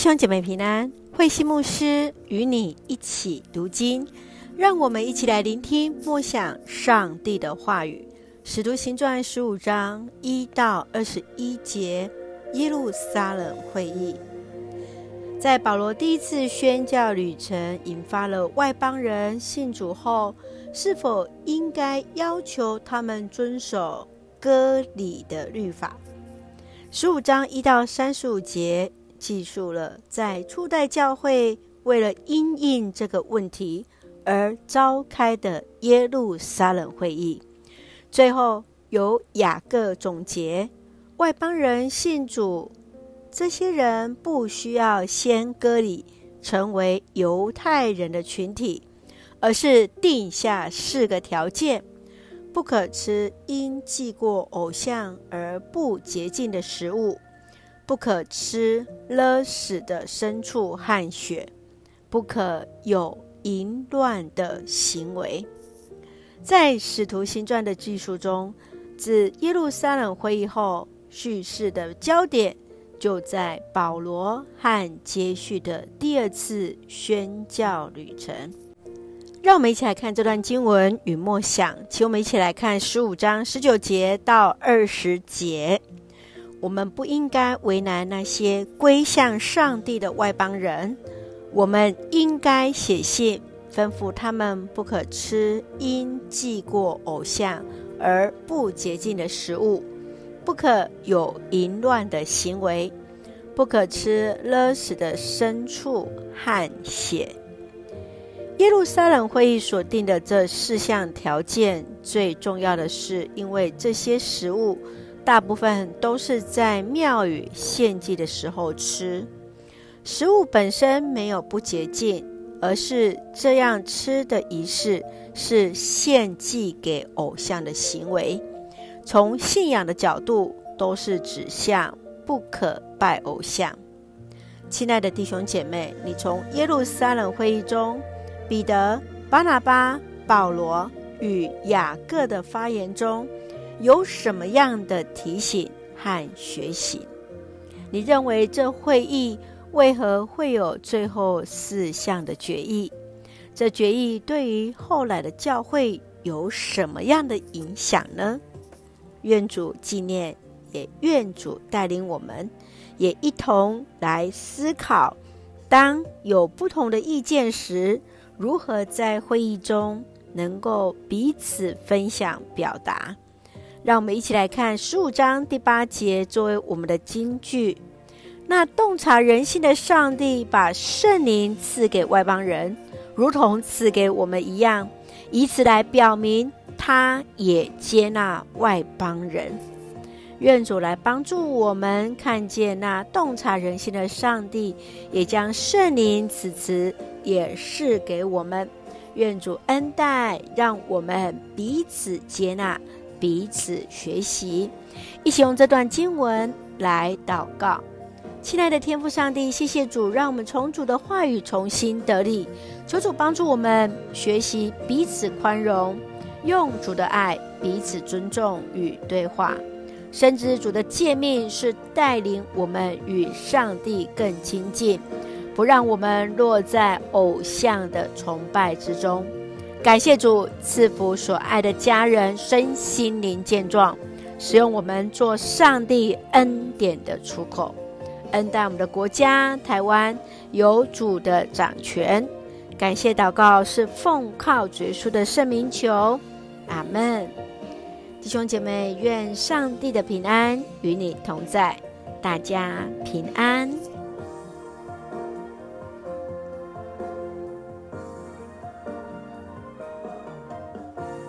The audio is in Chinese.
兄姐妹平安，慧馨牧师与你一起读经，让我们一起来聆听默想上帝的话语。使徒行传十五章一到二十一节，耶路撒冷会议。在保罗第一次宣教旅程引发了外邦人信主后，是否应该要求他们遵守割礼的律法？十五章一到三十五节。记述了在初代教会为了因应这个问题而召开的耶路撒冷会议，最后由雅各总结：外邦人信主，这些人不需要先割礼成为犹太人的群体，而是定下四个条件：不可吃因祭过偶像而不洁净的食物。不可吃勒死的牲畜和血，不可有淫乱的行为。在使徒行传的记述中，自耶路撒冷会议后，叙事的焦点就在保罗和接续的第二次宣教旅程。让我们一起来看这段经文与默想，请我们一起来看十五章十九节到二十节。我们不应该为难那些归向上帝的外邦人，我们应该写信吩咐他们不可吃因祭过偶像而不洁净的食物，不可有淫乱的行为，不可吃勒死的牲畜和血。耶路撒冷会议所定的这四项条件，最重要的是因为这些食物。大部分都是在庙宇献祭的时候吃，食物本身没有不洁净，而是这样吃的仪式是献祭给偶像的行为。从信仰的角度，都是指向不可拜偶像。亲爱的弟兄姐妹，你从耶路撒冷会议中，彼得、巴拿巴、保罗与雅各的发言中，有什么样的提醒和学习？你认为这会议为何会有最后四项的决议？这决议对于后来的教会有什么样的影响呢？愿主纪念，也愿主带领我们，也一同来思考：当有不同的意见时，如何在会议中能够彼此分享、表达？让我们一起来看十五章第八节作为我们的金句。那洞察人心的上帝把圣灵赐给外邦人，如同赐给我们一样，以此来表明他也接纳外邦人。愿主来帮助我们看见那洞察人心的上帝，也将圣灵此词也赐给我们。愿主恩待，让我们彼此接纳。彼此学习，一起用这段经文来祷告。亲爱的天父上帝，谢谢主，让我们从主的话语重新得力。求主帮助我们学习彼此宽容，用主的爱彼此尊重与对话。深知主的诫命是带领我们与上帝更亲近，不让我们落在偶像的崇拜之中。感谢主赐福所爱的家人身心灵健壮，使用我们做上帝恩典的出口，恩待我们的国家台湾有主的掌权。感谢祷告是奉靠主耶稣的圣名求，阿门。弟兄姐妹，愿上帝的平安与你同在，大家平安。